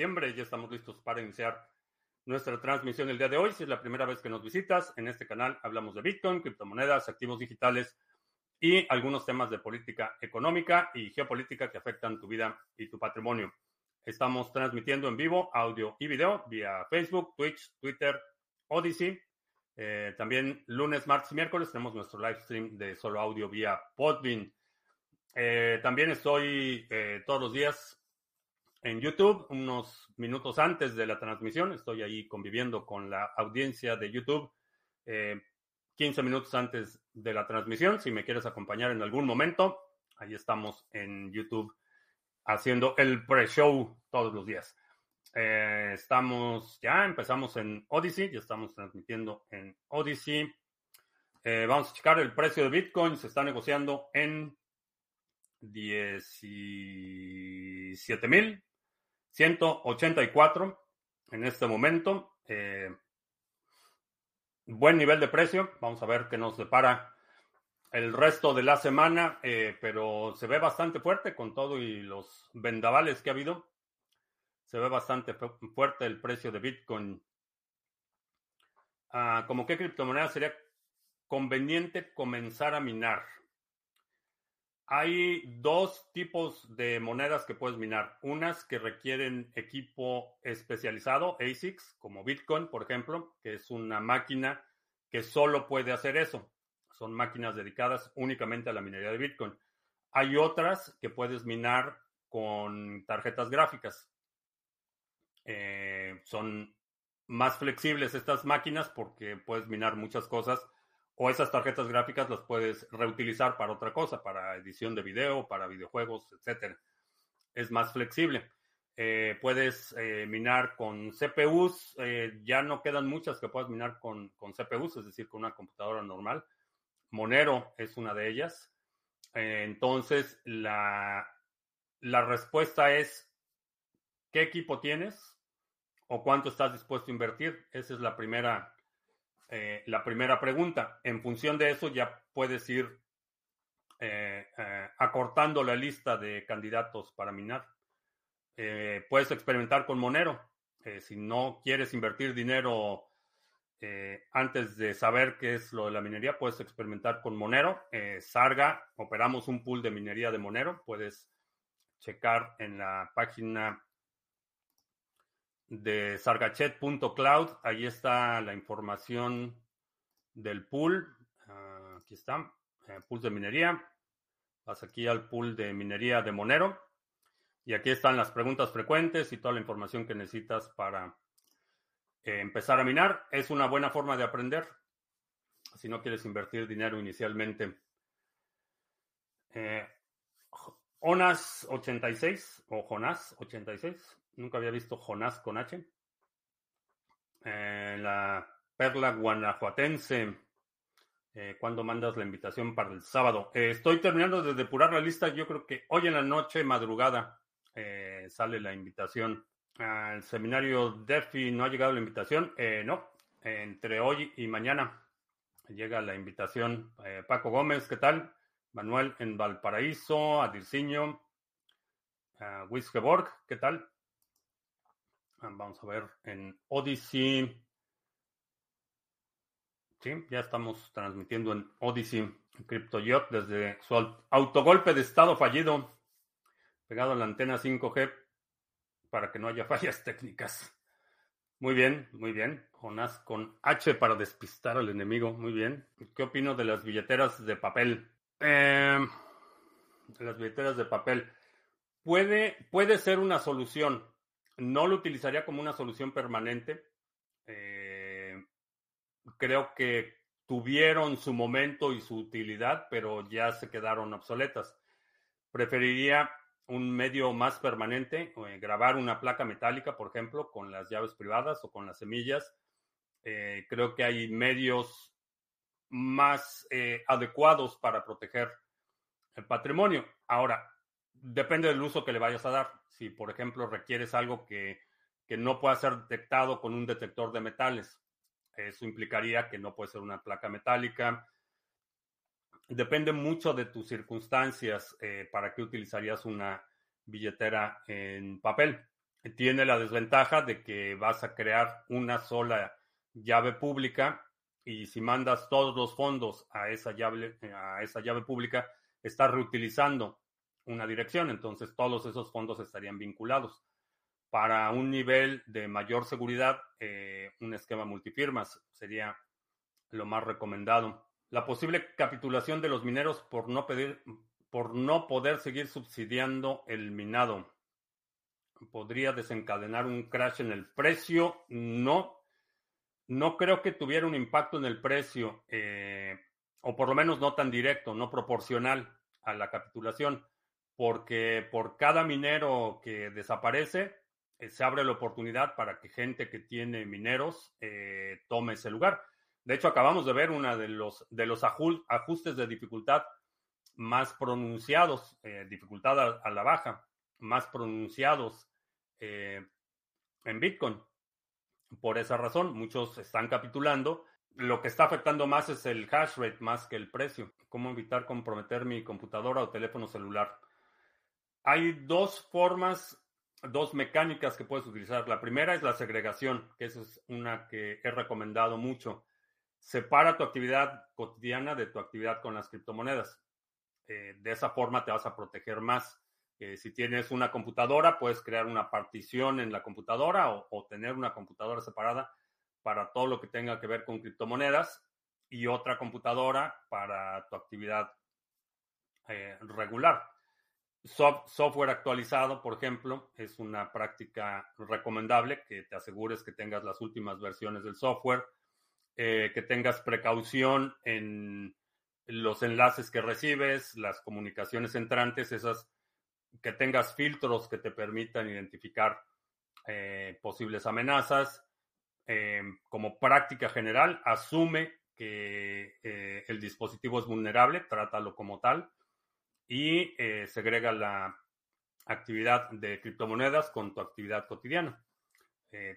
diciembre. Ya estamos listos para iniciar nuestra transmisión el día de hoy. Si es la primera vez que nos visitas, en este canal hablamos de Bitcoin, criptomonedas, activos digitales y algunos temas de política económica y geopolítica que afectan tu vida y tu patrimonio. Estamos transmitiendo en vivo audio y video vía Facebook, Twitch, Twitter, Odyssey. Eh, también lunes, martes y miércoles tenemos nuestro live stream de solo audio vía Podbean. Eh, también estoy eh, todos los días en YouTube, unos minutos antes de la transmisión. Estoy ahí conviviendo con la audiencia de YouTube. 15 minutos antes de la transmisión, si me quieres acompañar en algún momento, ahí estamos en YouTube haciendo el pre-show todos los días. Eh, estamos, ya empezamos en Odyssey, ya estamos transmitiendo en Odyssey. Eh, vamos a checar el precio de Bitcoin, se está negociando en 17.184 en este momento. Eh, buen nivel de precio, vamos a ver qué nos depara el resto de la semana, pero se ve bastante fuerte con todo y los vendavales que ha habido se ve bastante fuerte el precio de Bitcoin. Ah, ¿Como qué criptomoneda sería conveniente comenzar a minar? Hay dos tipos de monedas que puedes minar. Unas que requieren equipo especializado, ASICs, como Bitcoin, por ejemplo, que es una máquina que solo puede hacer eso. Son máquinas dedicadas únicamente a la minería de Bitcoin. Hay otras que puedes minar con tarjetas gráficas. Eh, son más flexibles estas máquinas porque puedes minar muchas cosas o esas tarjetas gráficas las puedes reutilizar para otra cosa, para edición de video, para videojuegos, etc. Es más flexible. Eh, puedes eh, minar con CPUs, ya no quedan muchas que puedas minar con, con, CPUs, es decir, con una computadora normal. Monero es una de ellas. entonces, la, la respuesta es, ¿qué equipo tienes? o cuánto estás dispuesto a invertir? Esa es la primera, eh, la primera pregunta. En función de eso ya puedes ir eh, eh, acortando la lista de candidatos para minar. puedes experimentar con Monero. si no quieres invertir dinero antes de saber qué es lo de la minería, puedes experimentar con Monero. Sarga, operamos un pool de minería de Monero. Puedes checar en la página de sargachet.cloud. Ahí está la información del pool. Ah, aquí está, eh, pool de minería. Vas aquí al pool de minería de Monero. Y aquí están las preguntas frecuentes y toda la información que necesitas para eh, empezar a minar. Es una buena forma de aprender si no quieres invertir dinero inicialmente. Eh, Onas 86 o Jonas 86 Nunca había visto Jonás con H. Eh, la perla guanajuatense. Eh, ¿Cuándo mandas la invitación para el sábado? Eh, estoy terminando de depurar la lista. Yo creo que hoy en la noche, madrugada, sale la invitación. Al seminario DEFI no ha llegado la invitación. no, entre hoy y mañana llega la invitación. Paco Gómez, ¿qué tal? Manuel en Valparaíso, Adirciño, uh, ¿qué tal? Vamos a ver en Odyssey. Sí, ya estamos transmitiendo en Odyssey, CryptoYot, desde su autogolpe de estado fallido, pegado a la antena 5G para que no haya fallas técnicas. Muy bien, muy bien. Jonás con H para despistar al enemigo. Muy bien. ¿Qué opino de las billeteras de papel? Eh, las billeteras de papel. Puede, puede ser una solución. No lo utilizaría como una solución permanente. Eh, creo que tuvieron su momento y su utilidad, pero ya se quedaron obsoletas. Preferiría un medio más permanente, eh, grabar una placa metálica, por ejemplo, con las llaves privadas o con las semillas. Eh, creo que hay medios más adecuados para proteger el patrimonio. Ahora, depende del uso que le vayas a dar. Si, por ejemplo, requieres algo que, no pueda ser detectado con un detector de metales, eso implicaría que no puede ser una placa metálica. Depende mucho de tus circunstancias eh, para qué utilizarías una billetera en papel. tiene la desventaja de que vas a crear una sola llave pública y si mandas todos los fondos a esa llave, a esa llave pública, estás reutilizando una dirección, entonces todos esos fondos estarían vinculados. Para un nivel de mayor seguridad, eh, un esquema multifirmas sería lo más recomendado. La posible capitulación de los mineros por no, pedir, por no poder seguir subsidiando el minado podría desencadenar un crash en el precio. No, no creo que tuviera un impacto en el precio, eh, o por lo menos no tan directo, no proporcional a la capitulación, porque por cada minero que desaparece, eh, se abre la oportunidad para que gente que tiene mineros eh, tome ese lugar. De hecho, acabamos de ver uno de los, de los ajustes de dificultad más pronunciados, dificultad a, la baja, más pronunciados en Bitcoin. Por esa razón, muchos están capitulando. Lo que está afectando más es el hash rate más que el precio. ¿Cómo evitar comprometer mi computadora o teléfono celular? Hay dos formas, dos mecánicas que puedes utilizar. La primera es la segregación, que esa es una que he recomendado mucho. Separa tu actividad cotidiana de tu actividad con las criptomonedas. Eh, de esa forma te vas a proteger más si tienes una computadora, puedes crear una partición en la computadora o, tener una computadora separada para todo lo que tenga que ver con criptomonedas y otra computadora para tu actividad eh, regular. Software actualizado, por ejemplo, es una práctica recomendable que te asegures que tengas las últimas versiones del software, eh, que tengas precaución en los enlaces que recibes, las comunicaciones entrantes, esas que tengas filtros que te permitan identificar eh, posibles amenazas. Eh, como práctica general, asume que el dispositivo es vulnerable, trátalo como tal y segrega la actividad de criptomonedas con tu actividad cotidiana.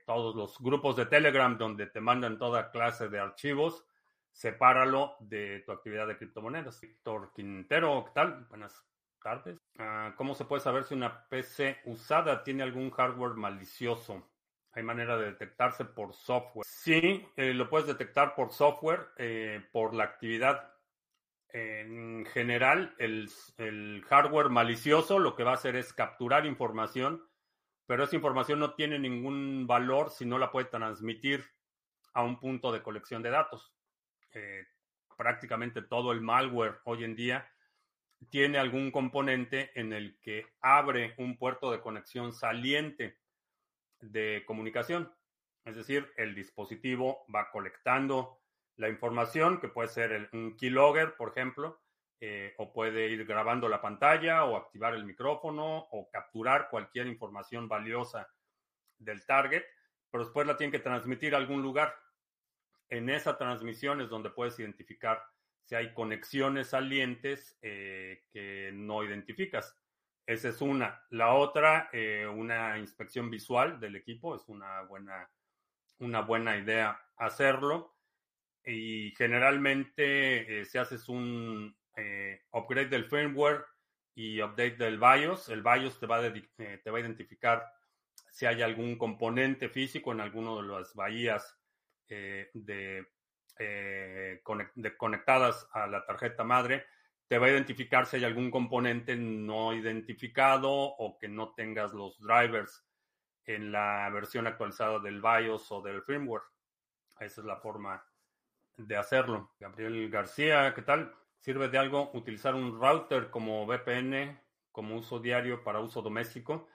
todos los grupos de Telegram donde te mandan toda clase de archivos, sepáralo de tu actividad de criptomonedas. Víctor Quintero, ¿qué tal? Buenas tardes. Ah, ¿Cómo se puede saber si una PC usada tiene algún hardware malicioso? ¿Hay manera de detectarse por software? Sí, eh, lo puedes detectar por software, eh, por la actividad. En general, el, hardware malicioso lo que va a hacer es capturar información, pero esa información no tiene ningún valor si no la puede transmitir a un punto de colección de datos. Eh, prácticamente todo el malware hoy en día tiene algún componente en el que abre un puerto de conexión saliente de comunicación. Es decir, el dispositivo va colectando la información, que puede ser un keylogger, por ejemplo, eh, o puede ir grabando la pantalla o activar el micrófono o capturar cualquier información valiosa del target, pero después la tiene que transmitir a algún lugar. En esa transmisión es donde puedes identificar si hay conexiones salientes eh, que no identificas. Esa es una. La otra, eh, una inspección visual del equipo, es una buena, una buena idea hacerlo. Y generalmente, eh, si haces un upgrade del firmware y update del BIOS, el BIOS te va, te va a identificar si hay algún componente físico en alguno de las bahías de eh, conectadas a la tarjeta madre, te va a identificar si hay algún componente no identificado o que no tengas los drivers en la versión actualizada del BIOS o del firmware. Esa es la forma de hacerlo. Gabriel García, ¿qué tal? ¿Sirve de algo utilizar un router como VPN como uso diario para uso doméstico?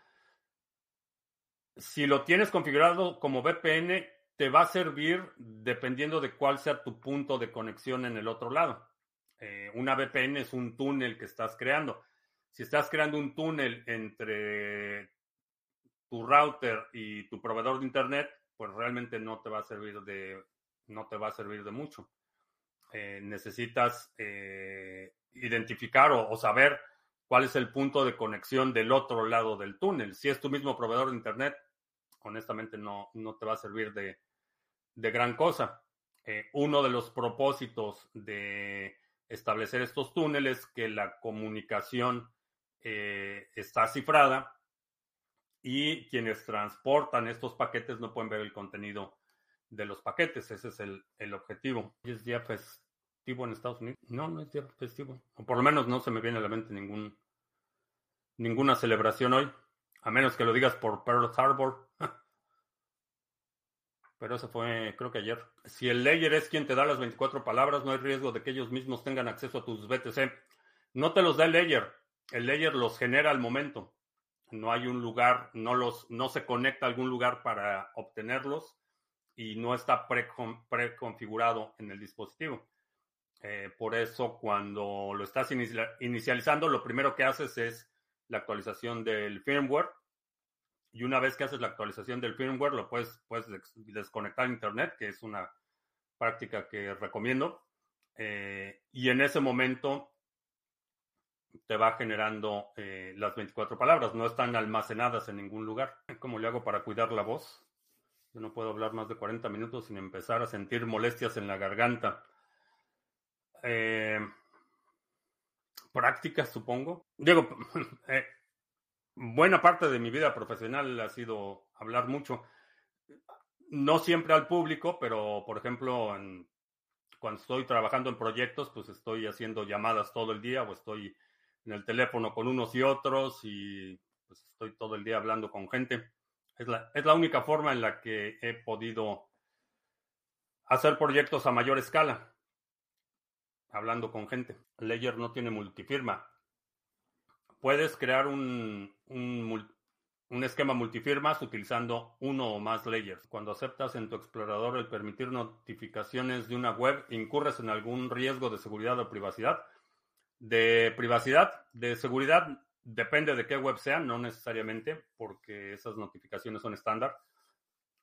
Si lo tienes configurado como VPN, te va a servir dependiendo de cuál sea tu punto de conexión en el otro lado. Eh, una VPN es un túnel que estás creando. Si estás creando un túnel entre tu router y tu proveedor de internet, pues realmente no te va a servir de, no te va a servir de mucho. Eh, necesitas eh, identificar o, saber cuál es el punto de conexión del otro lado del túnel. Si es tu mismo proveedor de internet, honestamente no, no te va a servir de, de gran cosa. Eh, uno de los propósitos de establecer estos túneles que la comunicación está cifrada y quienes transportan estos paquetes no pueden ver el contenido de los paquetes. Ese es el, el objetivo. ¿Es día festivo en Estados Unidos? No, no es día festivo. O por lo menos no se me viene a la mente ningún, ninguna celebración hoy. A menos que lo digas por Pearl Harbor. Pero eso fue, creo que ayer. Si el layer es quien te da las 24 palabras, no hay riesgo de que ellos mismos tengan acceso a tus BTC. No te los da el layer. El layer los genera al momento. No hay un lugar, no los, no se conecta a algún lugar para obtenerlos y no está preconfigurado en el dispositivo. Eh, por eso, cuando lo estás inicializando, lo primero que haces es la actualización del firmware y una vez que haces la actualización del firmware, lo puedes, puedes desconectar Internet, que es una práctica que recomiendo. Eh, y en ese momento te va generando eh, las 24 palabras. No están almacenadas en ningún lugar. ¿Cómo le hago para cuidar la voz? Yo no puedo hablar más de 40 minutos sin empezar a sentir molestias en la garganta. Eh, prácticas, supongo. Digo, eh, buena parte de mi vida profesional ha sido hablar mucho. No siempre al público, pero por ejemplo, cuando estoy trabajando en proyectos, pues estoy haciendo llamadas todo el día o estoy en el teléfono con unos y otros y pues estoy todo el día hablando con gente. Es la, es la única forma en la que he podido hacer proyectos a mayor escala, hablando con gente. Ledger no tiene multifirma puedes crear un, un, esquema multifirmas utilizando uno o más layers. Cuando aceptas en tu explorador el permitir notificaciones de una web, incurres en algún riesgo de seguridad o privacidad. De privacidad, de seguridad, depende de qué web sea, no necesariamente, porque esas notificaciones son estándar.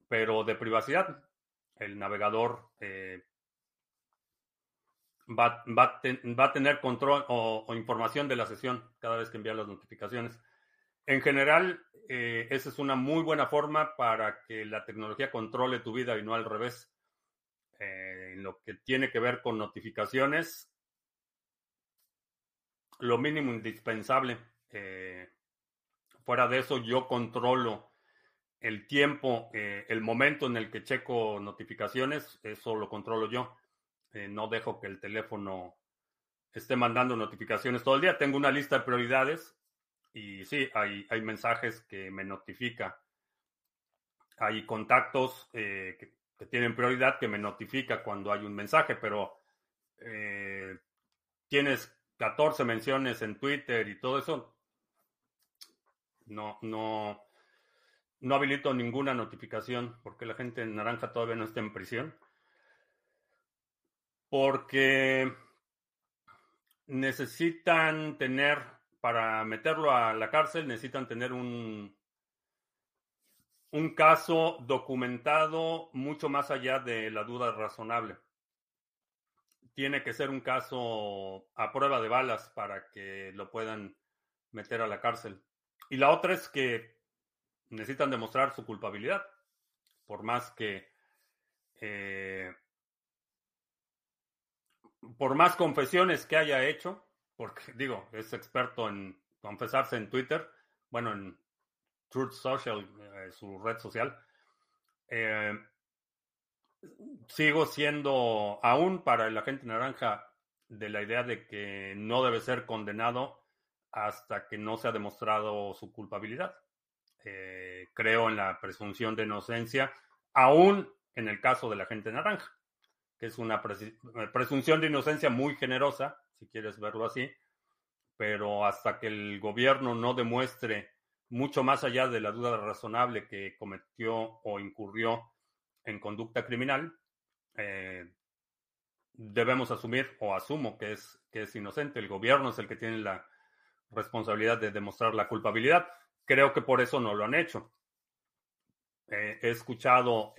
Pero de privacidad, el navegador eh, va, va, a tener control o, información de la sesión cada vez que envía las notificaciones. En general, eh, esa es una muy buena forma para que la tecnología controle tu vida y no al revés. Eh, en lo que tiene que ver con notificaciones, lo mínimo indispensable. Eh, fuera de eso, yo controlo el tiempo, el momento en el que checo notificaciones, eso lo controlo yo. Eh, no dejo que el teléfono esté mandando notificaciones todo el día. Tengo una lista de prioridades y sí, hay, mensajes que me notifica. Hay contactos eh, que, tienen prioridad que me notifica cuando hay un mensaje, pero eh, tienes 14 menciones en Twitter y todo eso. No, no, no habilito ninguna notificación porque la gente en naranja todavía no está en prisión porque necesitan tener, para meterlo a la cárcel, necesitan tener un, un caso documentado mucho más allá de la duda razonable. Tiene que ser un caso a prueba de balas para que lo puedan meter a la cárcel. Y la otra es que necesitan demostrar su culpabilidad, por más que eh, por más confesiones que haya hecho, porque digo, es experto en confesarse en Twitter, bueno, en Truth Social, eh, su red social, eh, sigo siendo aún para el agente naranja de la idea de que no debe ser condenado hasta que no se ha demostrado su culpabilidad. Eh, creo en la presunción de inocencia, aún en el caso del agente naranja que es una eh, presunción de inocencia muy generosa, si quieres verlo así, pero hasta que el gobierno no demuestre mucho más allá de la duda razonable que cometió o incurrió en conducta criminal, eh, debemos asumir o asumo que es, que es inocente. El gobierno es el que tiene la responsabilidad de demostrar la culpabilidad. Creo que por eso no lo han hecho. Eh, he escuchado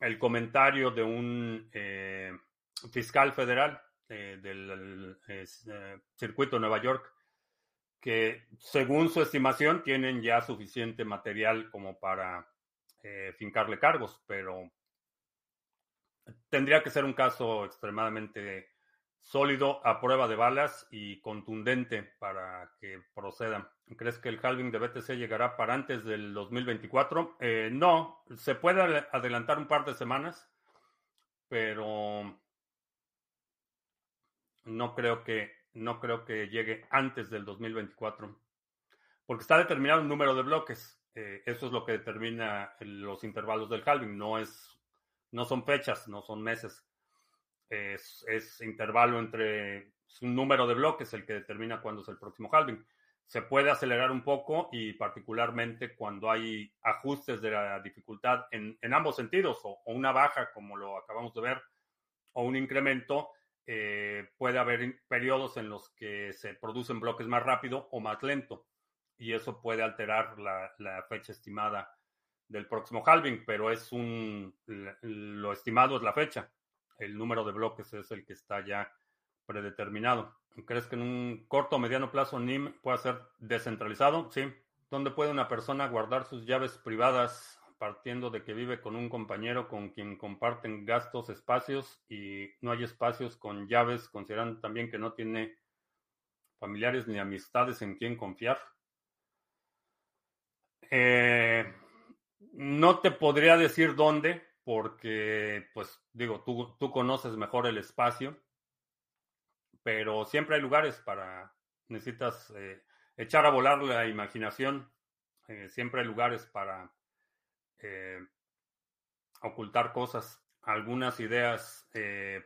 el comentario de un eh, fiscal federal eh, del eh, circuito de Nueva York que según su estimación tienen ya suficiente material como para fincarle cargos, pero tendría que ser un caso extremadamente sólido a prueba de balas y contundente para que proceda. ¿Crees que el halving de BTC llegará para antes del 2024? Eh, no, se puede adelantar un par de semanas, pero no creo que no creo que llegue antes del 2024, porque está determinado un número de bloques. Eh, eso es lo que determina los intervalos del halving. No es, no son fechas, no son meses es, intervalo entre un número de bloques el que determina cuándo es el próximo halving. Se puede acelerar un poco y particularmente cuando hay ajustes de la dificultad en, ambos sentidos, o, una baja como lo acabamos de ver, o un incremento, eh, puede haber periodos en los que se producen bloques más rápido o más lento. Y eso puede alterar la, la fecha estimada del próximo halving, pero es un, lo estimado es la fecha el número de bloques es el que está ya predeterminado. ¿Crees que en un corto o mediano plazo NIM pueda ser descentralizado? Sí. ¿Dónde puede una persona guardar sus llaves privadas partiendo de que vive con un compañero con quien comparten gastos, espacios y no hay espacios con llaves, considerando también que no tiene familiares ni amistades en quien confiar? Eh, no te podría decir dónde, porque, pues, digo, tú, tú conoces mejor el espacio, pero siempre hay lugares para, necesitas eh, echar a volar la imaginación, eh, siempre hay lugares para eh, ocultar cosas. Algunas ideas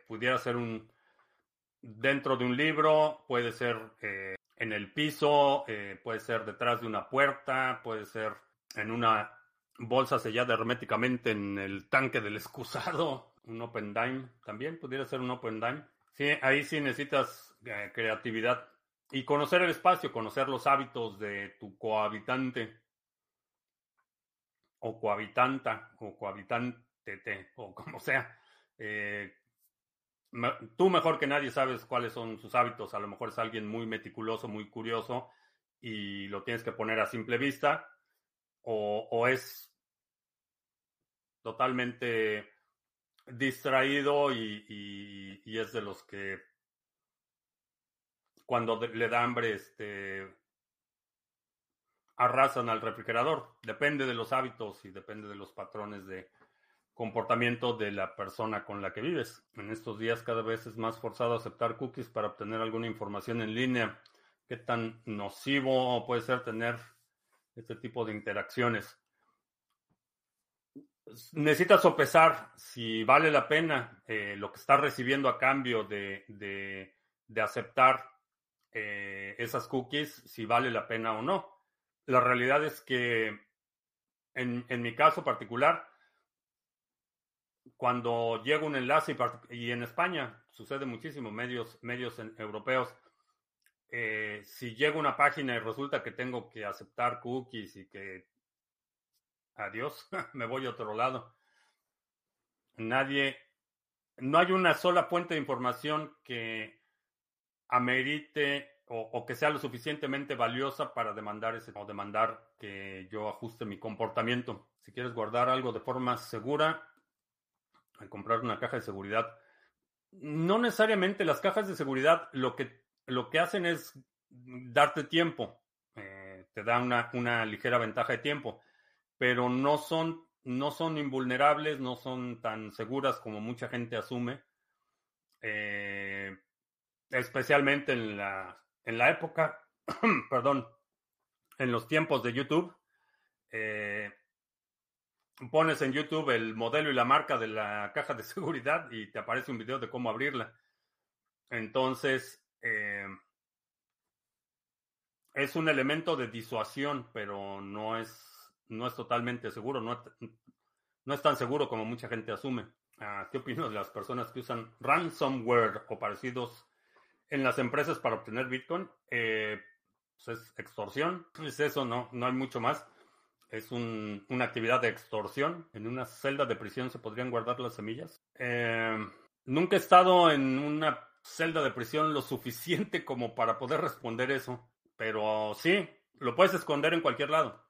pudiera ser un dentro de un libro, puede ser en el piso, puede ser detrás de una puerta, puede ser en una bolsa sellada herméticamente en el tanque del excusado, un open dime también, pudiera ser un open dime. Sí, ahí sí necesitas eh, creatividad y conocer el espacio, conocer los hábitos de tu cohabitante o cohabitanta o cohabitante o como sea. Eh, tú mejor que nadie sabes cuáles son sus hábitos. A lo mejor es alguien muy meticuloso, muy curioso y lo tienes que poner a simple vista o, es totalmente distraído y, es de los que cuando le da hambre este, arrasan al refrigerador. Depende de los hábitos y depende de los patrones de comportamiento de la persona con la que vives. En estos días cada vez es más forzado aceptar cookies para obtener alguna información en línea. ¿Qué tan nocivo puede ser tener este tipo de interacciones. Necesitas sopesar si vale la pena eh, lo que estás recibiendo a cambio de, de, aceptar eh, esas cookies, si vale la pena o no. La realidad es que en, en mi caso particular, cuando llega un enlace y, en España sucede muchísimo, medios, medios europeos, eh, si llego a una página y resulta que tengo que aceptar cookies y que adiós, me voy a otro lado. Nadie, no hay una sola fuente de información que amerite o, que sea lo suficientemente valiosa para demandar ese o demandar que yo ajuste mi comportamiento. Si quieres guardar algo de forma segura, al comprar una caja de seguridad, no necesariamente las cajas de seguridad lo que lo que hacen es darte tiempo, eh, te da una, ligera ventaja de tiempo, pero no son, no son invulnerables, no son tan seguras como mucha gente asume, eh, especialmente en la, en la época, perdón, en los tiempos de YouTube. Eh, pones en YouTube el modelo y la marca de la caja de seguridad y te aparece un video de cómo abrirla. Entonces, eh, es un elemento de disuasión, pero no es, no es totalmente seguro, no, no es tan seguro como mucha gente asume. Ah, ¿Qué opinas de las personas que usan ransomware o parecidos en las empresas para obtener Bitcoin? Eh, pues es extorsión, es eso, no, no hay mucho más. Es una actividad de extorsión. En una celda de prisión se podrían guardar las semillas. Eh, nunca he estado en una celda de prisión lo suficiente como para poder responder eso. Pero sí, lo puedes esconder en cualquier lado.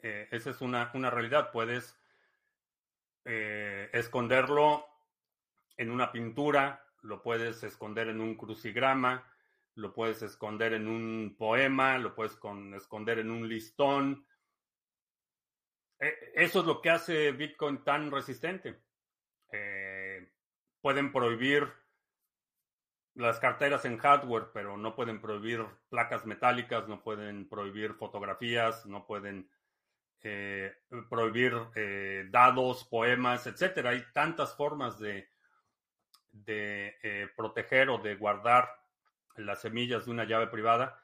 Eh, esa es una, una realidad. Puedes eh, esconderlo en una pintura, lo puedes esconder en un crucigrama, lo puedes esconder en un poema, lo puedes esconder en un listón. E, eso es lo que hace Bitcoin tan resistente. Eh, pueden prohibir las carteras en hardware, pero no pueden prohibir placas metálicas, no pueden prohibir fotografías, no pueden eh, prohibir eh, dados, poemas, etcétera. Hay tantas formas de, de eh, proteger o de guardar las semillas de una llave privada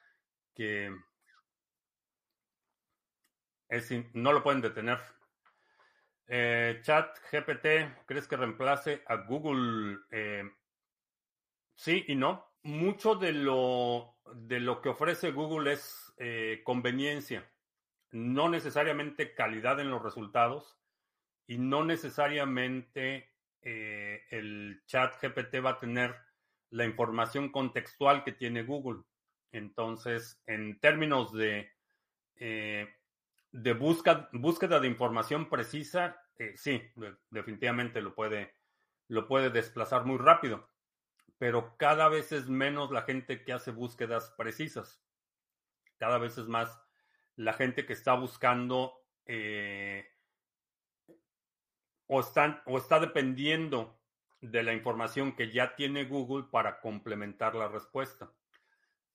que no lo pueden detener. Chat GPT, ¿crees que reemplace a Google? Sí y no. Mucho de lo, de lo que ofrece Google es conveniencia no necesariamente calidad en los resultados y no necesariamente eh, el chat GPT va a tener la información contextual que tiene Google. Entonces, en términos de, eh, de búsqueda de información precisa, eh, sí, definitivamente lo puede, lo puede desplazar muy rápido, pero cada vez es menos la gente que hace búsquedas precisas. Cada vez es más la gente que está buscando eh, o, o está dependiendo de la información que ya tiene Google para complementar la respuesta.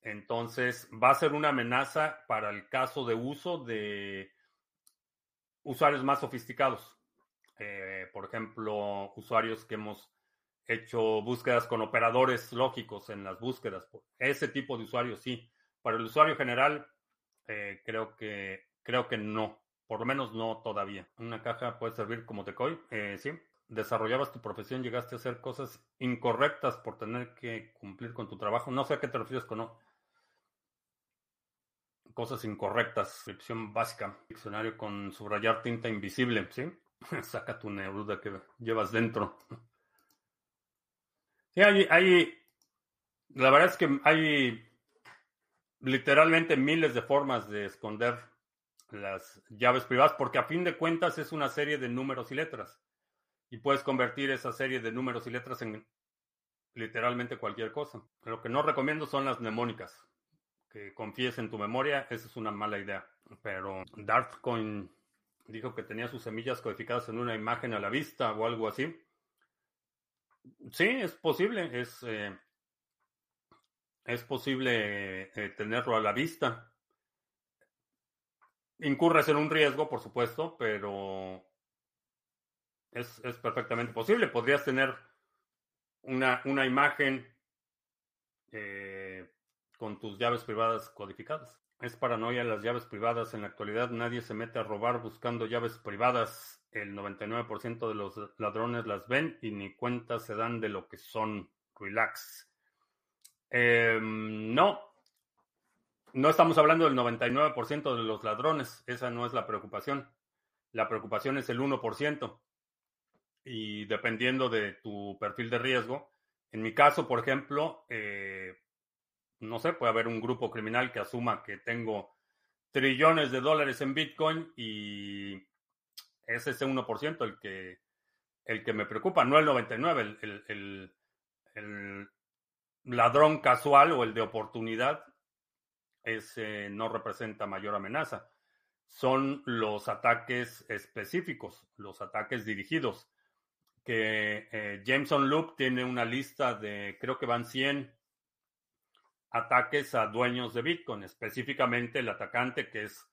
Entonces, va a ser una amenaza para el caso de uso de usuarios más sofisticados. Eh, por ejemplo, usuarios que hemos hecho búsquedas con operadores lógicos en las búsquedas. Ese tipo de usuarios sí. Para el usuario general, eh, creo que creo que no, por lo menos no todavía. Una caja puede servir como decoy, eh, sí. Desarrollabas tu profesión, llegaste a hacer cosas incorrectas por tener que cumplir con tu trabajo. No sé a qué te refieres con no. Cosas incorrectas, descripción básica, diccionario con subrayar tinta invisible, ¿sí? Saca tu neuruda que llevas dentro. Sí, hay, hay, la verdad es que hay literalmente miles de formas de esconder las llaves privadas, porque a fin de cuentas es una serie de números y letras. Y puedes convertir esa serie de números y letras en literalmente cualquier cosa. Lo que no recomiendo son las mnemónicas. Que confíes en tu memoria, esa es una mala idea. Pero Dartcoin dijo que tenía sus semillas codificadas en una imagen a la vista o algo así. Sí, es posible. Es, eh, es posible eh, tenerlo a la vista. Incurres en un riesgo, por supuesto, pero es, perfectamente posible. Podrías tener una, una imagen eh, con tus llaves privadas codificadas. Es paranoia las llaves privadas. En la actualidad nadie se mete a robar buscando llaves privadas. El 99% de los ladrones las ven y ni cuenta se dan de lo que son. Relax. Em, no, no estamos hablando del 99% de los ladrones, esa no es la preocupación. La preocupación es el 1%. Y dependiendo de tu perfil de riesgo, en mi caso, por ejemplo, eh, no sé, puede haber un grupo criminal que asuma que tengo trillones de dólares en Bitcoin y es ese 1% el que, el que me preocupa, no el 99%. El, el, el, ladrón casual o el de oportunidad, ese no representa mayor amenaza. Son los ataques específicos, los ataques dirigidos. Que eh, Jameson Loop tiene una lista de, creo que van 100 ataques a dueños de Bitcoin, específicamente el atacante que es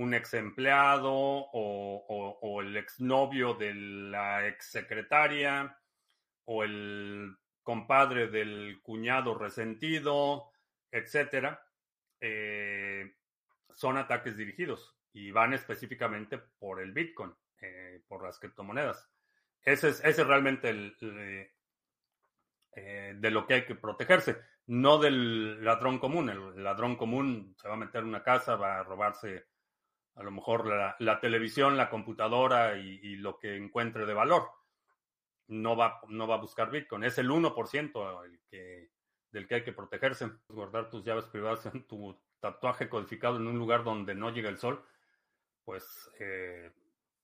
un ex empleado o, o el exnovio de la ex secretaria o el compadre del cuñado resentido, etcétera, eh, son ataques dirigidos y van específicamente por el Bitcoin, eh, por las criptomonedas. Ese es, realmente el, eh, de lo que hay que protegerse, no del ladrón común. El ladrón común se va a meter en una casa, va a robarse a lo mejor la, televisión, la computadora y, lo que encuentre de valor no va, no va a buscar Bitcoin. Es el 1% el que, del que hay que protegerse. Guardar tus llaves privadas en tu tatuaje codificado en un lugar donde no llega el sol. Pues eh,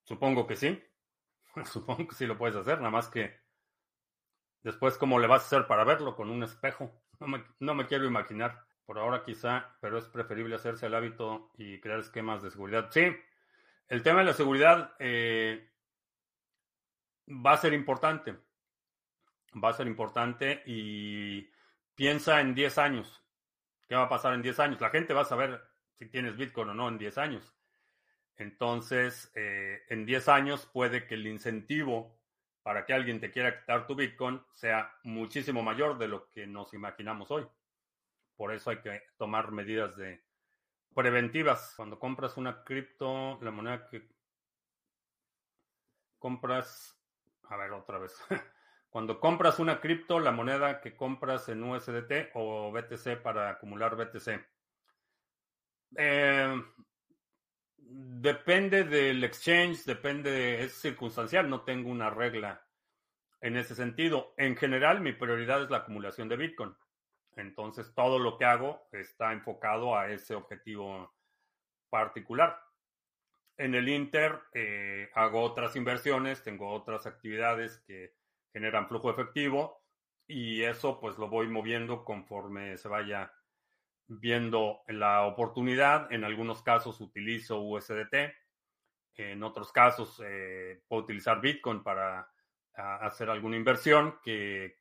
supongo que sí. supongo que sí lo puedes hacer, nada más que Después, ¿cómo le vas a hacer para verlo? Con un espejo. No me, quiero imaginar. Por ahora quizá, pero es preferible hacerse el hábito y crear esquemas de seguridad. Sí, el tema de la seguridad eh, va a ser importante. Va a ser importante y piensa en 10 años. ¿Qué va a pasar en 10 años? La gente va a saber si tienes Bitcoin o no en 10 años. Entonces, eh, en 10 años puede que el incentivo para que alguien te quiera quitar tu Bitcoin sea muchísimo mayor de lo que nos imaginamos hoy. Por eso hay que tomar medidas de preventivas. Cuando compras una cripto, la moneda que compras, a ver otra vez. Cuando compras una cripto, la moneda que compras en USDT o BTC para acumular BTC. Eh, depende del exchange, depende, es circunstancial, no tengo una regla en ese sentido. En general, mi prioridad es la acumulación de Bitcoin. Entonces, todo lo que hago está enfocado a ese objetivo particular. En el Inter eh, hago otras inversiones, tengo otras actividades que generan flujo efectivo y eso pues lo voy moviendo conforme se vaya viendo la oportunidad. En algunos casos utilizo USDT, en otros casos eh, puedo utilizar Bitcoin para hacer alguna inversión que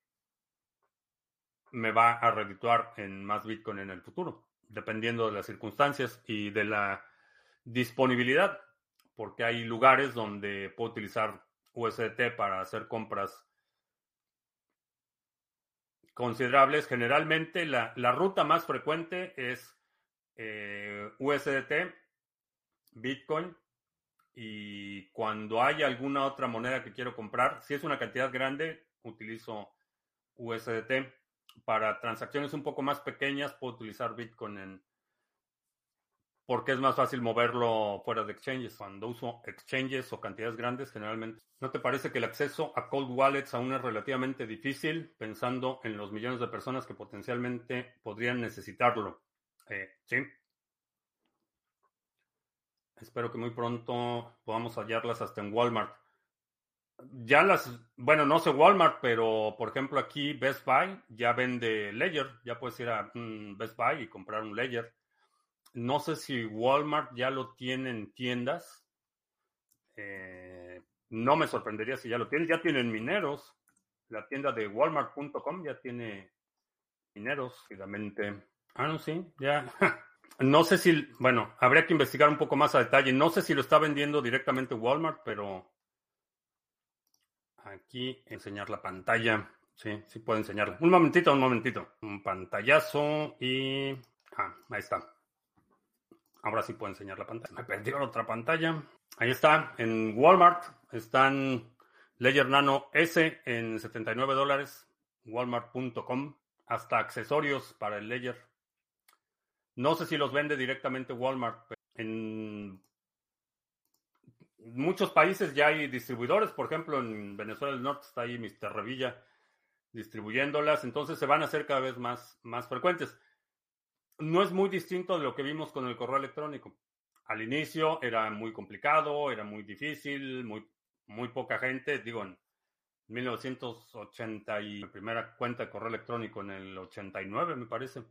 me va a redituar en más Bitcoin en el futuro, dependiendo de las circunstancias y de la disponibilidad, porque hay lugares donde puedo utilizar USDT para hacer compras considerables. Generalmente la, ruta más frecuente es eh, USDT, Bitcoin, y cuando hay alguna otra moneda que quiero comprar, si es una cantidad grande, utilizo USDT. Para transacciones un poco más pequeñas, puedo utilizar Bitcoin en, porque es más fácil moverlo fuera de exchanges. Cuando uso exchanges o cantidades grandes, generalmente. ¿No te parece que el acceso a cold wallets aún es relativamente difícil, pensando en los millones de personas que potencialmente podrían necesitarlo? Eh, sí. Espero que muy pronto podamos hallarlas hasta en Walmart. Ya las, bueno, no sé Walmart, pero por ejemplo aquí Best Buy ya vende Ledger. Ya puedes ir a Best Buy y comprar un Ledger no sé si Walmart ya lo tiene en tiendas. Eh, no me sorprendería si ya lo tienen. Ya tienen mineros. La tienda de walmart.com ya tiene mineros, finalmente. Ah, no, sí, ya. no sé si, bueno, habría que investigar un poco más a detalle. No sé si lo está vendiendo directamente Walmart, pero aquí enseñar la pantalla. Sí, sí puedo enseñarla. Un momentito, un momentito. Un pantallazo y... Ah, ahí está. Ahora sí puedo enseñar la pantalla. Me perdí otra pantalla. Ahí está. En Walmart están Ledger Nano S en 79 dólares. Walmart.com. Hasta accesorios para el Ledger. No sé si los vende directamente Walmart. en muchos países ya hay distribuidores. Por ejemplo, en Venezuela del Norte está ahí Mr. Revilla distribuyéndolas. Entonces se van a hacer cada vez más, más frecuentes no es muy distinto de lo que vimos con el correo electrónico. Al inicio era muy complicado, era muy difícil, muy, muy poca gente. Digo, en 1980 y mi primera cuenta de correo electrónico en el 89, me parece,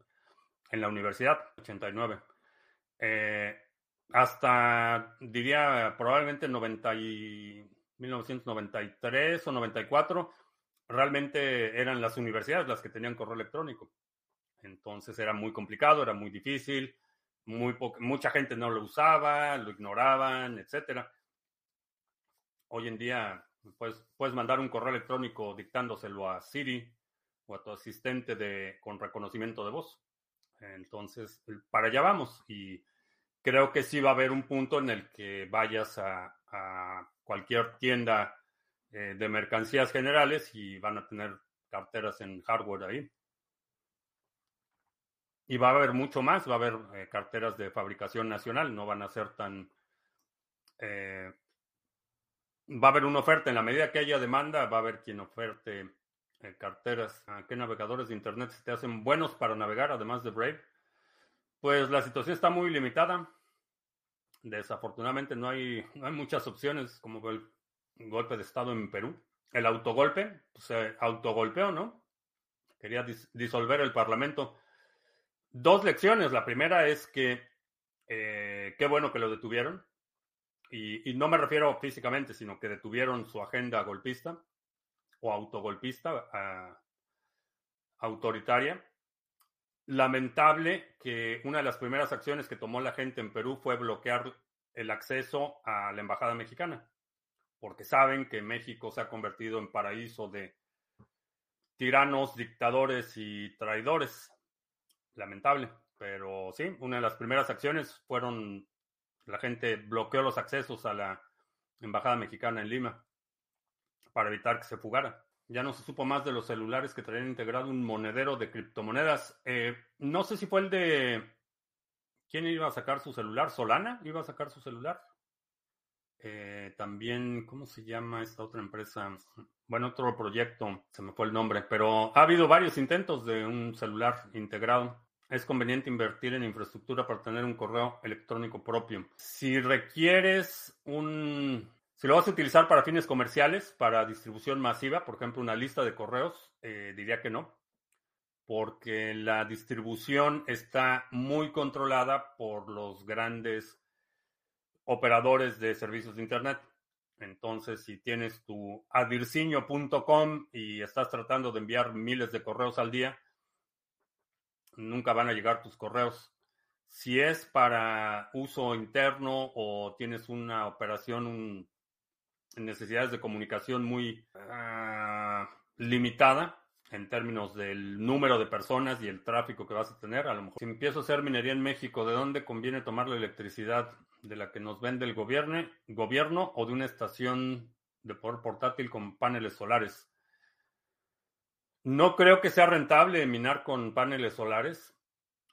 en la universidad, 89. Eh, hasta, diría, probablemente 90 y 1993 o 94, realmente eran las universidades las que tenían correo electrónico. Entonces era muy complicado, era muy difícil, muy mucha gente no lo usaba, lo ignoraban, etc. Hoy en día pues, puedes mandar un correo electrónico dictándoselo a Siri o a tu asistente de, con reconocimiento de voz. Entonces, para allá vamos. Y creo que sí va a haber un punto en el que vayas a, cualquier tienda eh, de mercancías generales y van a tener carteras en hardware ahí. Y va a haber mucho más, va a haber eh, carteras de fabricación nacional, no van a ser tan... Eh, va a haber una oferta, en la medida que haya demanda, va a haber quien oferte carteras. ¿A qué navegadores de Internet se te hacen buenos para navegar, además de Brave? Pues la situación está muy limitada. Desafortunadamente no hay, no hay muchas opciones, como el golpe de Estado en Perú. el autogolpe, se autogolpeó, ¿no? Quería disolver el Parlamento. Dos lecciones. La primera es que eh, qué bueno que lo detuvieron. Y, no me refiero físicamente, sino que detuvieron su agenda golpista o autogolpista, uh, autoritaria. Lamentable que una de las primeras acciones que tomó la gente en Perú fue bloquear el acceso a la embajada mexicana, porque saben que México se ha convertido en paraíso de tiranos, dictadores y traidores. Lamentable, pero sí, una de las primeras acciones fueron la gente bloqueó los accesos a la embajada mexicana en Lima para evitar que se fugara. Ya no se supo más de los celulares que traían integrado un monedero de criptomonedas. Eh, no sé si fue el de... ¿Quién iba a sacar su celular? ¿Solana iba a sacar su celular? Eh, también, ¿cómo se llama esta otra empresa? Bueno, otro proyecto, se me fue el nombre, pero ha habido varios intentos de un celular integrado. Es conveniente invertir en infraestructura para tener un correo electrónico propio. Si requieres un si lo vas a utilizar para fines comerciales, para distribución masiva, por ejemplo, una lista de correos, eh, diría que no, porque la distribución está muy controlada por los grandes operadores de servicios de Internet. Entonces, si tienes tu adirciño.com y estás tratando de enviar miles de correos al día, nunca van a llegar tus correos. Si es para uso interno o tienes una operación, un necesidades de comunicación muy uh, limitada en términos del número de personas y el tráfico que vas a tener. A lo mejor, si empiezo a hacer minería en México, ¿de dónde conviene tomar la electricidad? ¿De la que nos vende el gobierno, gobierno o de una estación de poder portátil con paneles solares? No creo que sea rentable minar con paneles solares.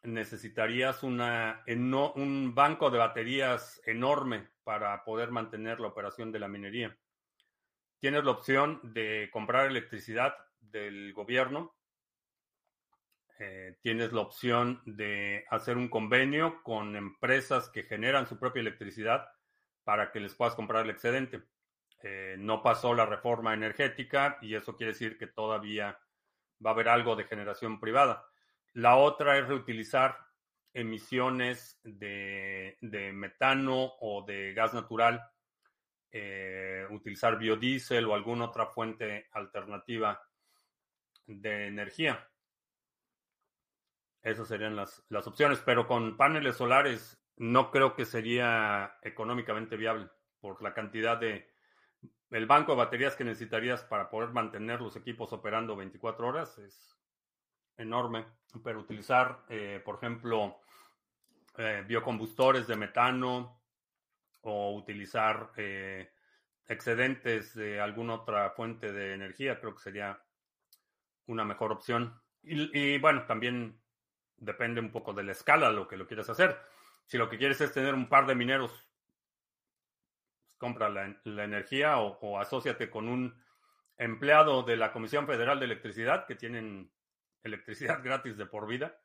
Necesitarías una, un banco de baterías enorme para poder mantener la operación de la minería. Tienes la opción de comprar electricidad del gobierno. Eh, tienes la opción de hacer un convenio con empresas que generan su propia electricidad para que les puedas comprar el excedente. Eh, no pasó la reforma energética y eso quiere decir que todavía va a haber algo de generación privada. La otra es reutilizar emisiones de, metano o de gas natural, eh, utilizar biodiesel o alguna otra fuente alternativa de energía. Esas serían las, las opciones, pero con paneles solares no creo que sería económicamente viable por la cantidad de... El banco de baterías que necesitarías para poder mantener los equipos operando 24 horas es enorme, pero utilizar, eh, por ejemplo, eh, biocombustores de metano o utilizar eh, excedentes de alguna otra fuente de energía, creo que sería una mejor opción. Y, bueno, también depende un poco de la escala lo que lo quieres hacer. Si lo que quieres es tener un par de mineros, pues, compra la, energía o, o asóciate con un empleado de la Comisión Federal de Electricidad que tienen electricidad gratis de por vida.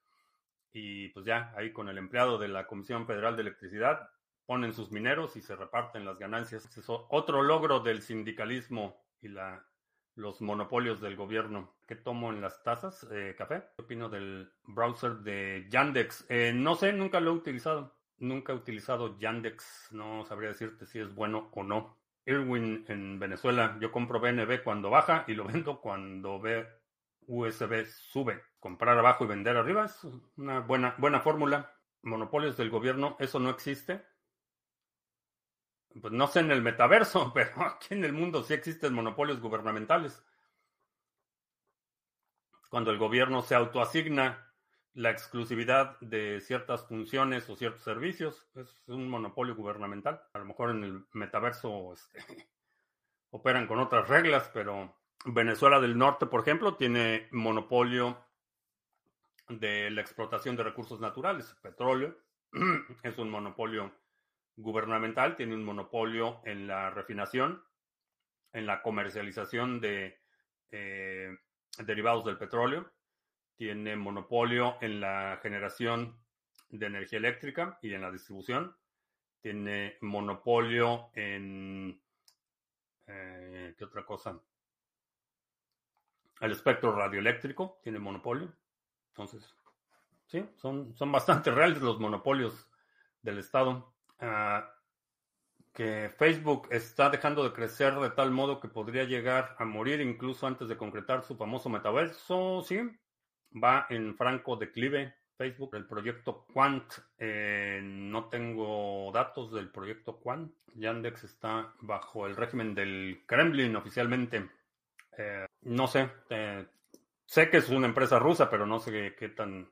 Y pues ya, ahí con el empleado de la Comisión Federal de Electricidad, ponen sus mineros y se reparten las ganancias. Es otro logro del sindicalismo y la, los monopolios del gobierno. ¿Qué tomo en las tazas? Eh, ¿Café? ¿Qué opino del browser de Yandex? Eh, no sé, nunca lo he utilizado. Nunca he utilizado Yandex. No sabría decirte si es bueno o no. Irwin en Venezuela. Yo compro BNB cuando baja y lo vendo cuando ve USB sube. Comprar abajo y vender arriba es una buena, buena fórmula. Monopolios del gobierno, eso no existe. Pues no sé en el metaverso, pero aquí en el mundo sí existen monopolios gubernamentales. Cuando el gobierno se autoasigna la exclusividad de ciertas funciones o ciertos servicios, es un monopolio gubernamental. A lo mejor en el metaverso este, operan con otras reglas, pero Venezuela del Norte, por ejemplo, tiene monopolio de la explotación de recursos naturales. Petróleo es un monopolio gubernamental, tiene un monopolio en la refinación, en la comercialización de eh, derivados del petróleo, tiene monopolio en la generación de energía eléctrica y en la distribución, tiene monopolio en... Eh, ¿Qué otra cosa? El espectro radioeléctrico tiene monopolio. Entonces, sí, son, son bastante reales los monopolios del Estado. Ah, que Facebook está dejando de crecer de tal modo que podría llegar a morir incluso antes de concretar su famoso metaverso, sí, va en franco declive. Facebook, el proyecto Quant, eh, no tengo datos del proyecto Quant. Yandex está bajo el régimen del Kremlin oficialmente. Eh, no sé, eh, sé que es una empresa rusa, pero no sé qué, tan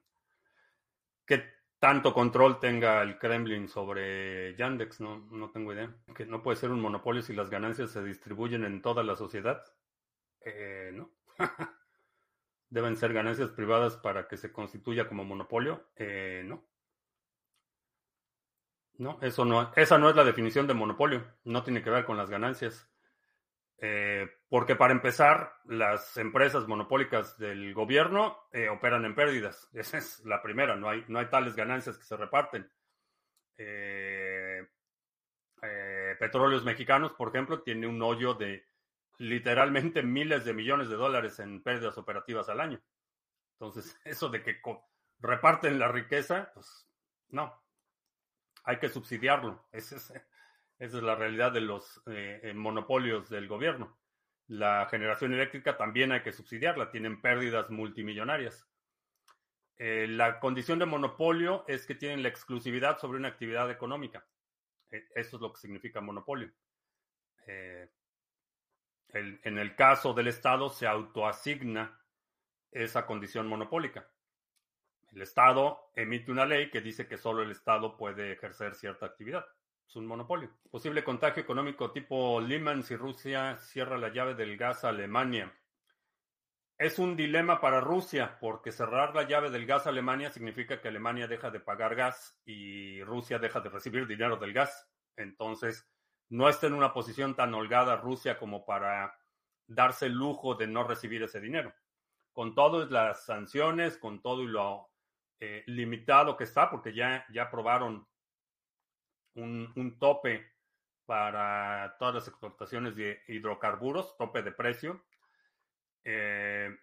qué tanto control tenga el Kremlin sobre Yandex, no, no tengo idea. Que no puede ser un monopolio si las ganancias se distribuyen en toda la sociedad. Eh, no. Deben ser ganancias privadas para que se constituya como monopolio. Eh, no. No, eso no, esa no es la definición de monopolio. No tiene que ver con las ganancias. Eh, porque para empezar, las empresas monopólicas del gobierno eh, operan en pérdidas. Esa es la primera, no hay, no hay tales ganancias que se reparten. Eh, Petróleos Mexicanos, por ejemplo, tiene un hoyo de literalmente miles de millones de dólares en pérdidas operativas al año. Entonces, eso de que reparten la riqueza, pues no, hay que subsidiarlo. Ese es, esa es la realidad de los eh, eh, monopolios del gobierno. La generación eléctrica también hay que subsidiarla, tienen pérdidas multimillonarias. Eh, la condición de monopolio es que tienen la exclusividad sobre una actividad económica. eso es lo que significa monopolio. en el caso del Estado se autoasigna esa condición monopólica. El Estado emite una ley que dice que solo el Estado puede ejercer cierta actividad. Es un monopolio. Posible contagio económico tipo Lehman si Rusia cierra la llave del gas a Alemania. Es un dilema para Rusia porque cerrar la llave del gas a Alemania significa que Alemania deja de pagar gas y Rusia deja de recibir dinero del gas. Entonces, no está en una posición tan holgada Rusia como para darse el lujo de no recibir ese dinero. Con todas las sanciones, con todo y lo eh, limitado que está, porque ya, ya aprobaron un, tope para todas las exportaciones de hidrocarburos, tope de precio. Eh,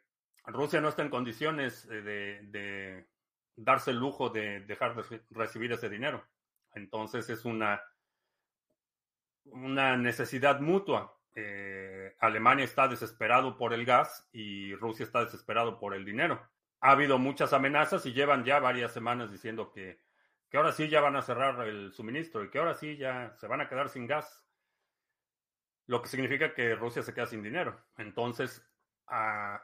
Rusia no está en condiciones de, darse el lujo de dejar de recibir ese dinero. Entonces es una, una necesidad mutua. Eh, Alemania está desesperado por el gas y Rusia está desesperado por el dinero. Ha habido muchas amenazas y llevan ya varias semanas diciendo que que ahora sí ya van a cerrar el suministro y que ahora sí ya se van a quedar sin gas, lo que significa que Rusia se queda sin dinero. Entonces, ah,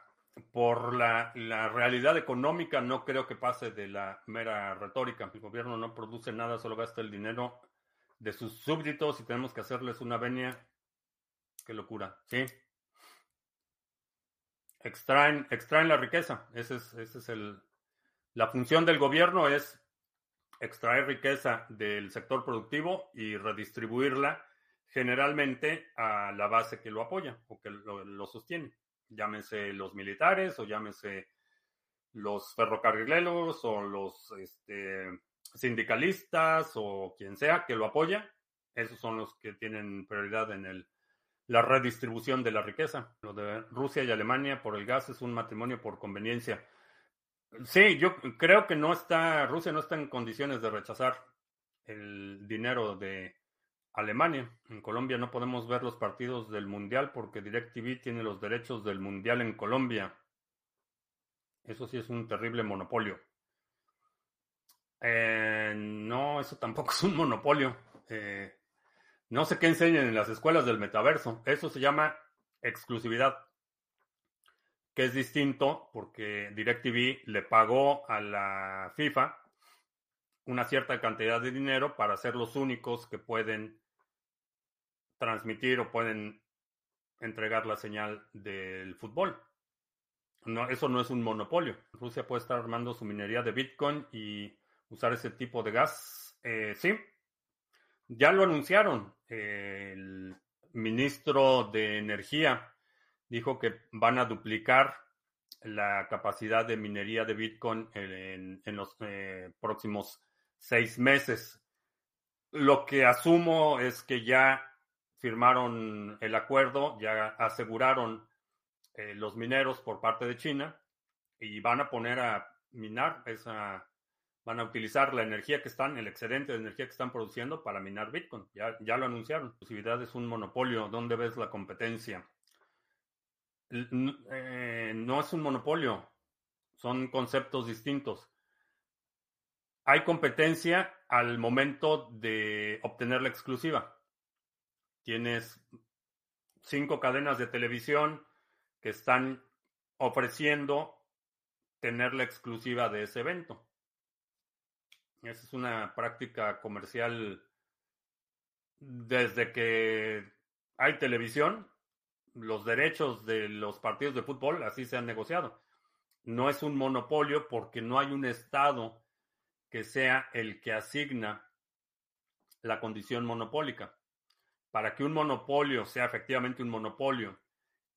por la, realidad económica no creo que pase de la mera retórica. El gobierno no produce nada, solo gasta el dinero de sus súbditos y tenemos que hacerles una venia. Qué locura, ¿sí? Extraen, extraen la riqueza. Ese es, ese es el... La función del gobierno es extraer riqueza del sector productivo y redistribuirla generalmente a la base que lo apoya o que lo, sostiene. Llámense los militares o llámense los ferrocarrileros o los este, sindicalistas o quien sea que lo apoya. Esos son los que tienen prioridad en el, la redistribución de la riqueza. Lo de Rusia y Alemania por el gas es un matrimonio por conveniencia. Sí, yo creo que no está, Rusia no está en condiciones de rechazar el dinero de Alemania. En Colombia no podemos ver los partidos del Mundial porque DirecTV tiene los derechos del Mundial en Colombia. Eso sí es un terrible monopolio. Eh, no, eso tampoco es un monopolio. Eh, no sé qué enseñan en las escuelas del metaverso. Eso se llama exclusividad que es distinto porque DirecTV le pagó a la FIFA una cierta cantidad de dinero para ser los únicos que pueden transmitir o pueden entregar la señal del fútbol. No, eso no es un monopolio. Rusia puede estar armando su minería de Bitcoin y usar ese tipo de gas. Eh, sí, ya lo anunciaron. el ministro de Energía dijo que van a duplicar la capacidad de minería de Bitcoin en, los eh, próximos seis meses. Lo que asumo es que ya firmaron el acuerdo, ya aseguraron eh, los mineros por parte de China y van a poner a minar esa, van a utilizar la energía que están, el excedente de energía que están produciendo para minar Bitcoin. Ya, ya lo anunciaron. La exclusividad es un monopolio. ¿Dónde ves la competencia? Eh, no es un monopolio. Son conceptos distintos. Hay competencia al momento de obtener la exclusiva. Tienes cinco cadenas de televisión que están ofreciendo tener la exclusiva de ese evento. Esa es una práctica comercial desde que hay televisión. Los derechos de los partidos de fútbol así se han negociado. No es un monopolio porque no hay un Estado que sea el que asigna la condición monopólica. Para que un monopolio sea efectivamente un monopolio,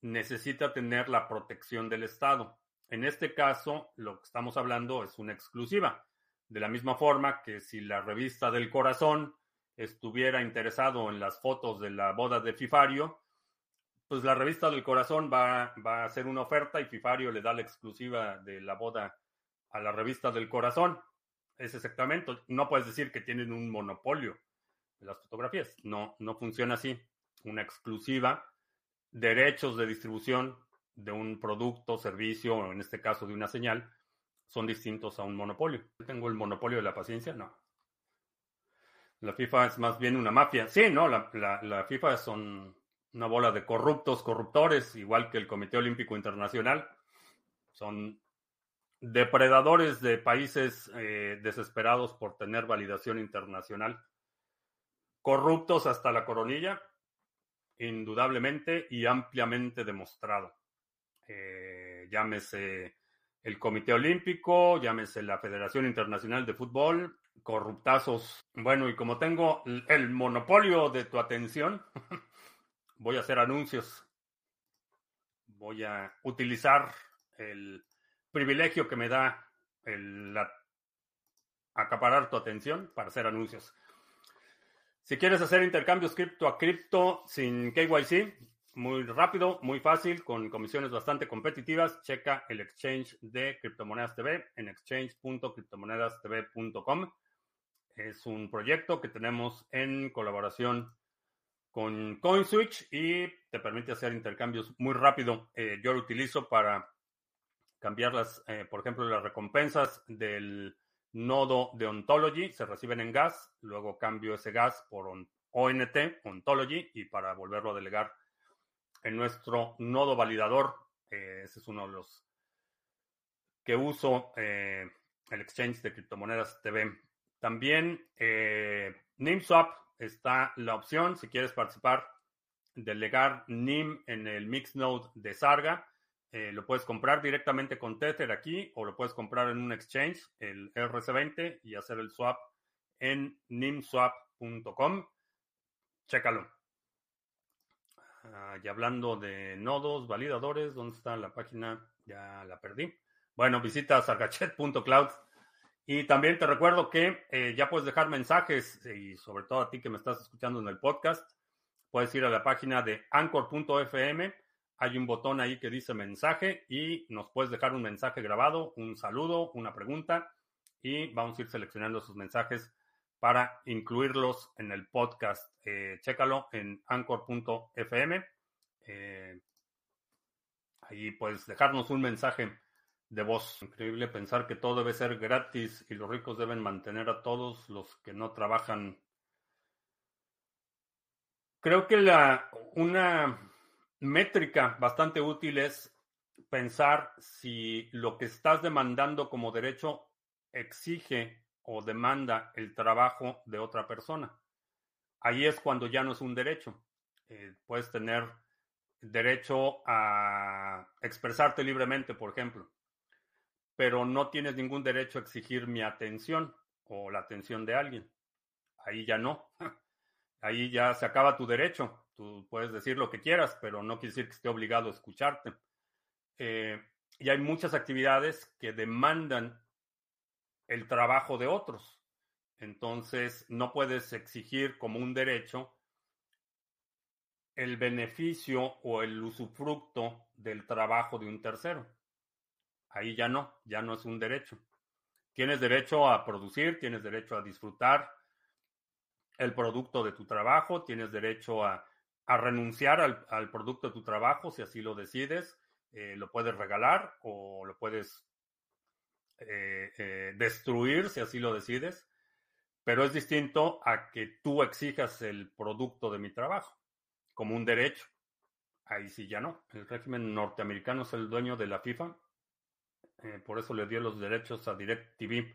necesita tener la protección del Estado. En este caso, lo que estamos hablando es una exclusiva. De la misma forma que si la revista del corazón estuviera interesado en las fotos de la boda de Fifario, pues la revista del corazón va, a hacer una oferta y Fifario le da la exclusiva de la boda a la revista del corazón. Es exactamente, no puedes decir que tienen un monopolio de las fotografías. No, no funciona así. Una exclusiva, derechos de distribución de un producto, servicio, o en este caso de una señal, son distintos a un monopolio. ¿Tengo el monopolio de la paciencia? No. La FIFA es más bien una mafia. Sí, no, la, la, FIFA son una bola de corruptos, corruptores, igual que el Comité Olímpico Internacional. Son depredadores de países eh, desesperados por tener validación internacional. Corruptos hasta la coronilla, indudablemente y ampliamente demostrado. Eh, llámese el Comité Olímpico, llámese la Federación Internacional de Fútbol, corruptazos. Bueno, y como tengo el monopolio de tu atención, voy a hacer anuncios. Voy a utilizar el privilegio que me da el acaparar tu atención para hacer anuncios. Si quieres hacer intercambios cripto a cripto sin KYC, muy rápido, muy fácil, con comisiones bastante competitivas. Checa el exchange de Criptomonedas TV en exchange.criptomonedastv.com. Es un proyecto que tenemos en colaboración con CoinSwitch y te permite hacer intercambios muy rápido. Eh, yo lo utilizo para cambiar las, eh, por ejemplo, las recompensas del nodo de Ontology se reciben en gas, luego cambio ese gas por ONT, Ontology, y para volverlo a delegar en nuestro nodo validador. Eh, ese es uno de los que uso, eh, el exchange de criptomonedas TV. También eh, NIMSwap está la opción, si quieres participar, delegar NIM en el Mixnode de Sarga. lo puedes comprar directamente con Tether aquí o lo puedes comprar en un exchange, el RC20, y hacer el swap en nimswap.com. Chécalo. Ah, y hablando de nodos, validadores, ¿dónde está la página? Ya la perdí. Bueno, visita sargachet.cloud. Y también te recuerdo que eh, ya puedes dejar mensajes y sobre todo a ti que me estás escuchando en el podcast, puedes ir a la página de anchor.fm. Hay un botón ahí que dice mensaje y nos puedes dejar un mensaje grabado, un saludo, una pregunta y vamos a ir seleccionando esos mensajes para incluirlos en el podcast. Eh, chécalo en anchor.fm. Eh, ahí puedes dejarnos un mensaje de voz. Increíble pensar que todo debe ser gratis y los ricos deben mantener a todos los que no trabajan. Creo que la, una métrica bastante útil es pensar si lo que estás demandando como derecho exige o demanda el trabajo de otra persona. Ahí es cuando ya no es un derecho. Eh, puedes tener derecho a expresarte libremente, por ejemplo, pero no tienes ningún derecho a exigir mi atención o la atención de alguien. Ahí ya no. Ahí ya se acaba tu derecho. Tú puedes decir lo que quieras, pero no quiere decir que esté obligado a escucharte. Eh, y hay muchas actividades que demandan el trabajo de otros. Entonces, no puedes exigir como un derecho el beneficio o el usufructo del trabajo de un tercero. Ahí ya no, ya no es un derecho. Tienes derecho a producir, tienes derecho a disfrutar el producto de tu trabajo, tienes derecho a, renunciar al, producto de tu trabajo si así lo decides, eh, lo puedes regalar o lo puedes eh, eh, destruir si así lo decides, pero es distinto a que tú exijas el producto de mi trabajo como un derecho. Ahí sí ya no. El régimen norteamericano es el dueño de la FIFA, por eso le dio los derechos a DirecTV.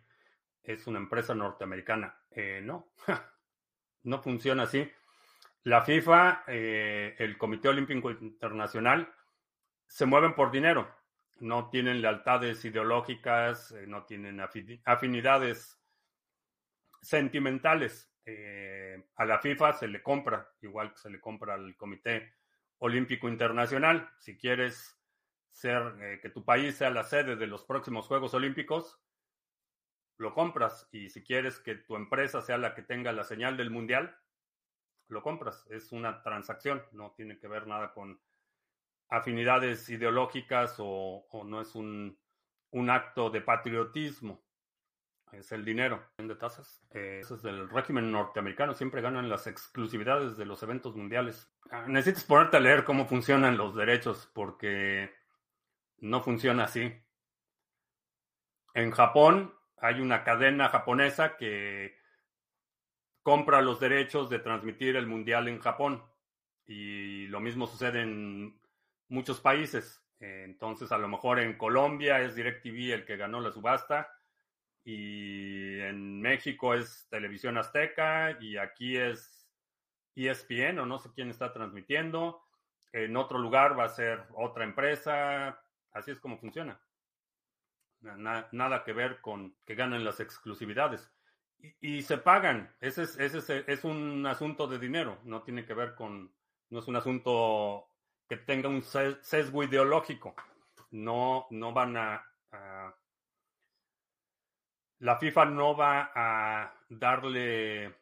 Es una empresa norteamericana. no, no funciona así. La FIFA, eh, el Comité Olímpico Internacional, se mueven por dinero. No tienen lealtades ideológicas, eh, no tienen afinidades sentimentales. Eh, a la FIFA se le compra, igual que se le compra al Comité Olímpico Internacional. Si quieres ser que tu país sea la sede de los próximos Juegos Olímpicos, lo compras. Y si quieres que tu empresa sea la que tenga la señal del mundial, lo compras. Es una transacción, no tiene que ver nada con afinidades ideológicas o, no es un, acto de patriotismo. Es el dinero de tasas. Eh, es del régimen norteamericano. Siempre ganan las exclusividades de los eventos mundiales. Ah, necesitas ponerte a leer cómo funcionan los derechos porque no funciona así. En Japón, hay una cadena japonesa que compra los derechos de transmitir el mundial en Japón. Y lo mismo sucede en muchos países. Entonces, a lo mejor en Colombia es DirecTV el que ganó la subasta y en México es Televisión Azteca y aquí es ESPN o no sé quién está transmitiendo. En otro lugar va a ser otra empresa. Así es como funciona nada que ver con que ganen las exclusividades. Y, se pagan. Ese, es, un asunto de dinero. No tiene que ver con. No es un asunto que tenga un sesgo ideológico. No, no van a, la FIFA no va a darle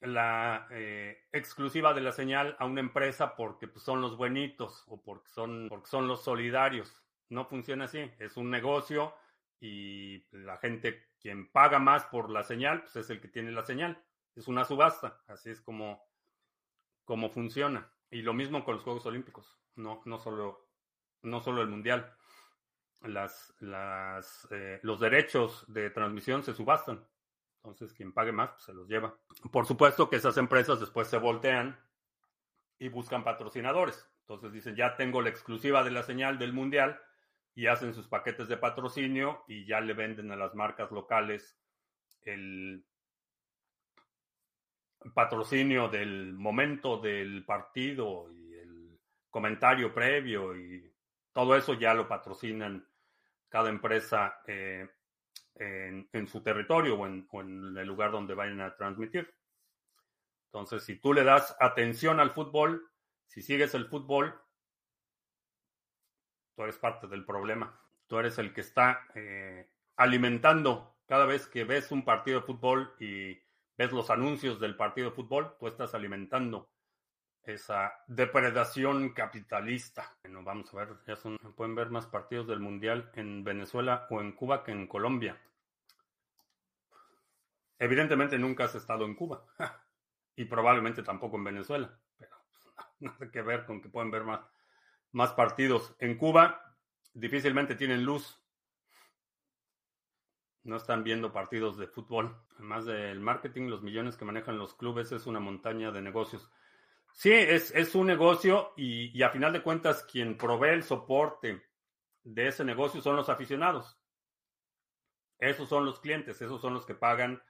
la eh, exclusiva de la señal a una empresa porque pues, son los buenitos o porque son, porque son los solidarios. No funciona así. Es un negocio y la gente, quien paga más por la señal, pues es el que tiene la señal. Es una subasta. Así es como, como funciona. Y lo mismo con los Juegos Olímpicos. No, no, solo, no solo el Mundial. Las, las, eh, los derechos de transmisión se subastan. Entonces, quien pague más, pues se los lleva. Por supuesto que esas empresas después se voltean y buscan patrocinadores. Entonces dicen, ya tengo la exclusiva de la señal del Mundial y hacen sus paquetes de patrocinio y ya le venden a las marcas locales el patrocinio del momento del partido y el comentario previo y todo eso ya lo patrocinan cada empresa eh, en, su territorio o en, el lugar donde vayan a transmitir. Entonces, si tú le das atención al fútbol, si sigues el fútbol, tú eres parte del problema. Tú eres el que está eh, alimentando cada vez que ves un partido de fútbol y ves los anuncios del partido de fútbol, tú estás alimentando esa depredación capitalista. Bueno, vamos a ver, ya son, pueden ver más partidos del Mundial en Venezuela o en Cuba que en Colombia. Evidentemente nunca has estado en Cuba y probablemente tampoco en Venezuela, pero nada que ver con que pueden ver más más partidos. En Cuba difícilmente tienen luz. No están viendo partidos de fútbol. Además del marketing, los millones que manejan los clubes es una montaña de negocios. Sí, es, es un negocio y, y a final de cuentas quien provee el soporte de ese negocio son los aficionados. Esos son los clientes, esos son los que pagan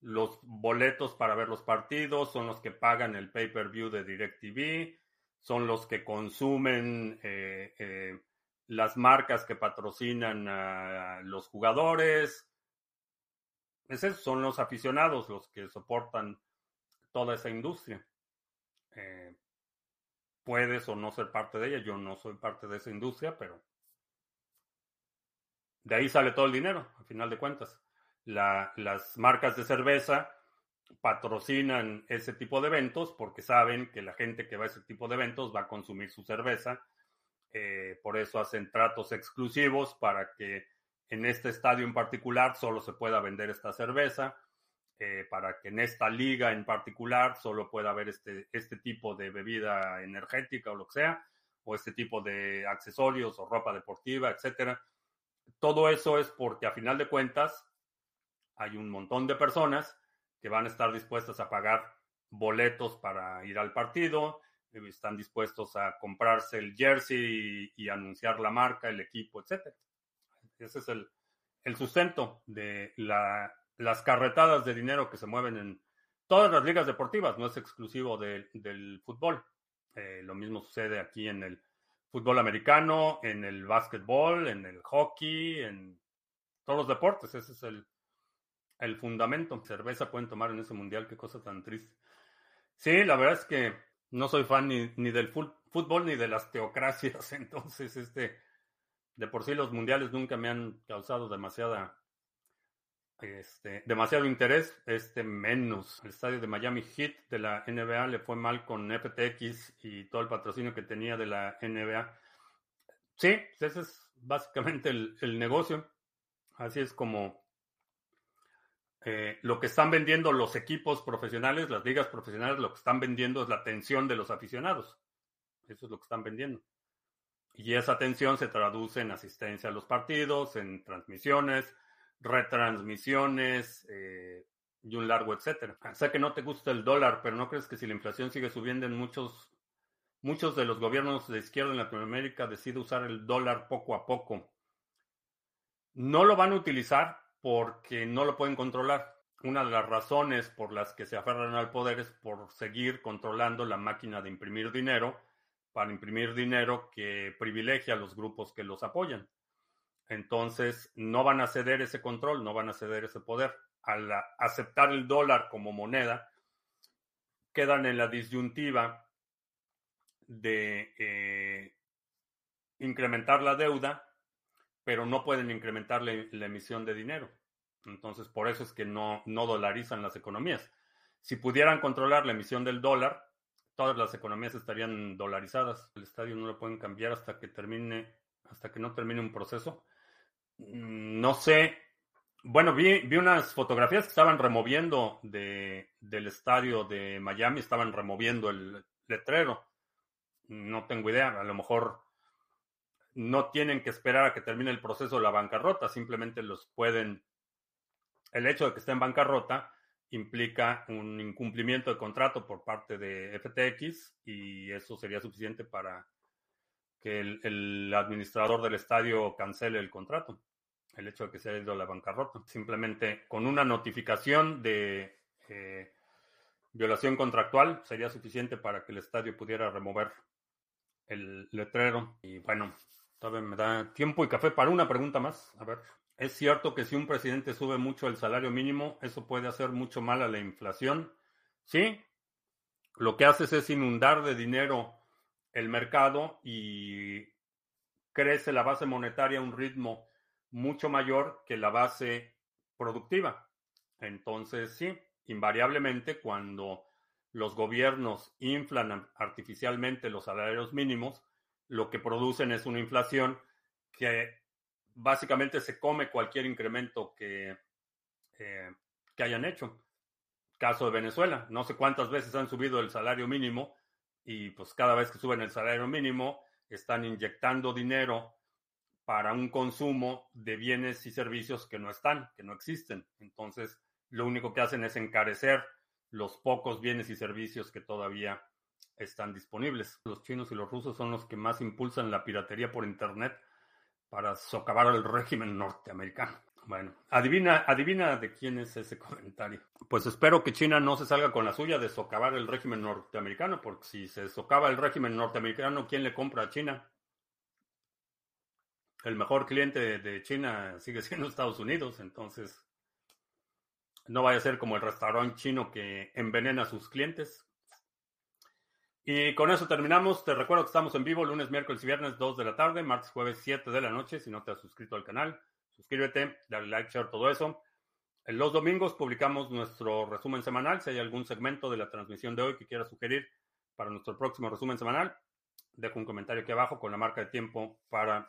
los boletos para ver los partidos, son los que pagan el pay-per-view de DirecTV, son los que consumen eh, eh, las marcas que patrocinan a los jugadores. Esos son los aficionados los que soportan toda esa industria. Eh, puedes o no ser parte de ella. Yo no soy parte de esa industria, pero de ahí sale todo el dinero, al final de cuentas. las marcas de cerveza patrocinan ese tipo de eventos porque saben que la gente que va a ese tipo de eventos va a consumir su cerveza Eh, por eso hacen tratos exclusivos para que en este estadio en particular solo se pueda vender esta cerveza, eh, para que en esta liga en particular solo pueda haber este, este tipo de bebida energética o lo que sea, o este tipo de accesorios o ropa deportiva, etcétera. Todo eso es porque a final de cuentas hay un montón de personas que van a estar dispuestas a pagar boletos para ir al partido, están dispuestos a comprarse el jersey y, anunciar la marca, el equipo, etc. Ese es el, sustento de las carretadas de dinero que se mueven en todas las ligas deportivas, no es exclusivo del fútbol. Eh, lo mismo sucede aquí en el fútbol americano, en el básquetbol, en el hockey, en todos los deportes. Ese es el, el fundamento. Cerveza pueden tomar en ese mundial, qué cosa tan triste. Sí, la verdad es que no soy fan ni, ni del fútbol ni de las teocracias, entonces este, de por sí los mundiales nunca me han causado demasiada, este, demasiado interés, este menos. El estadio de Miami Heat de la NBA le fue mal con FTX y todo el patrocinio que tenía de la NBA. Sí, ese es básicamente el, el negocio. Así es como eh, lo que están vendiendo los equipos profesionales, las ligas profesionales, lo que están vendiendo es la atención de los aficionados. Eso es lo que están vendiendo. Y esa atención se traduce en asistencia a los partidos, en transmisiones, retransmisiones eh, y un largo etcétera. Sé que no te gusta el dólar, pero ¿no crees que si la inflación sigue subiendo en muchos, muchos de los gobiernos de izquierda en Latinoamérica decide usar el dólar poco a poco? No lo van a utilizar porque no lo pueden controlar. Una de las razones por las que se aferran al poder es por seguir controlando la máquina de imprimir dinero para imprimir dinero que privilegia a los grupos que los apoyan. Entonces, no van a ceder ese control, no van a ceder ese poder. Al aceptar el dólar como moneda, quedan en la disyuntiva de eh, incrementar la deuda pero no pueden incrementar la, emisión de dinero. Entonces, por eso es que no, no dolarizan las economías. Si pudieran controlar la emisión del dólar, todas las economías estarían dolarizadas. El estadio no lo pueden cambiar hasta que termine, hasta que no termine un proceso. Mm, no sé. Bueno, vi, vi unas fotografías que estaban removiendo de, del estadio de Miami, estaban removiendo el letrero. No tengo idea, a lo mejor no tienen que esperar a que termine el proceso de la bancarrota, simplemente los pueden... El hecho de que esté en bancarrota implica un incumplimiento de contrato por parte de FTX y eso sería suficiente para que el, administrador del estadio cancele el contrato. El hecho de que se haya ido a la bancarrota. Simplemente con una notificación de eh, violación contractual sería suficiente para que el estadio pudiera remover el letrero. Y bueno, Todavía me da tiempo y café para una pregunta más. A ver. ¿Es cierto que si un presidente sube mucho el salario mínimo, eso puede hacer mucho mal a la inflación? Sí. Lo que haces es inundar de dinero el mercado y crece la base monetaria a un ritmo mucho mayor que la base productiva. Entonces, sí, invariablemente cuando los gobiernos inflan artificialmente los salarios mínimos, lo que producen es una inflación que básicamente se come cualquier incremento que, eh, que hayan hecho. Caso de Venezuela, no sé cuántas veces han subido el salario mínimo y pues cada vez que suben el salario mínimo están inyectando dinero para un consumo de bienes y servicios que no están, que no existen. Entonces, lo único que hacen es encarecer los pocos bienes y servicios que todavía están disponibles. Los chinos y los rusos son los que más impulsan la piratería por Internet para socavar al régimen norteamericano. Bueno, adivina, adivina de quién es ese comentario. Pues espero que China no se salga con la suya de socavar el régimen norteamericano, porque si se socava el régimen norteamericano, ¿quién le compra a China? El mejor cliente de China sigue siendo Estados Unidos, entonces no vaya a ser como el restaurante chino que envenena a sus clientes. Y con eso terminamos. Te recuerdo que estamos en vivo lunes, miércoles y viernes 2 de la tarde, martes, jueves 7 de la noche. Si no te has suscrito al canal, suscríbete, dale like, share, todo eso. Los domingos publicamos nuestro resumen semanal. Si hay algún segmento de la transmisión de hoy que quieras sugerir para nuestro próximo resumen semanal, dejo un comentario aquí abajo con la marca de tiempo para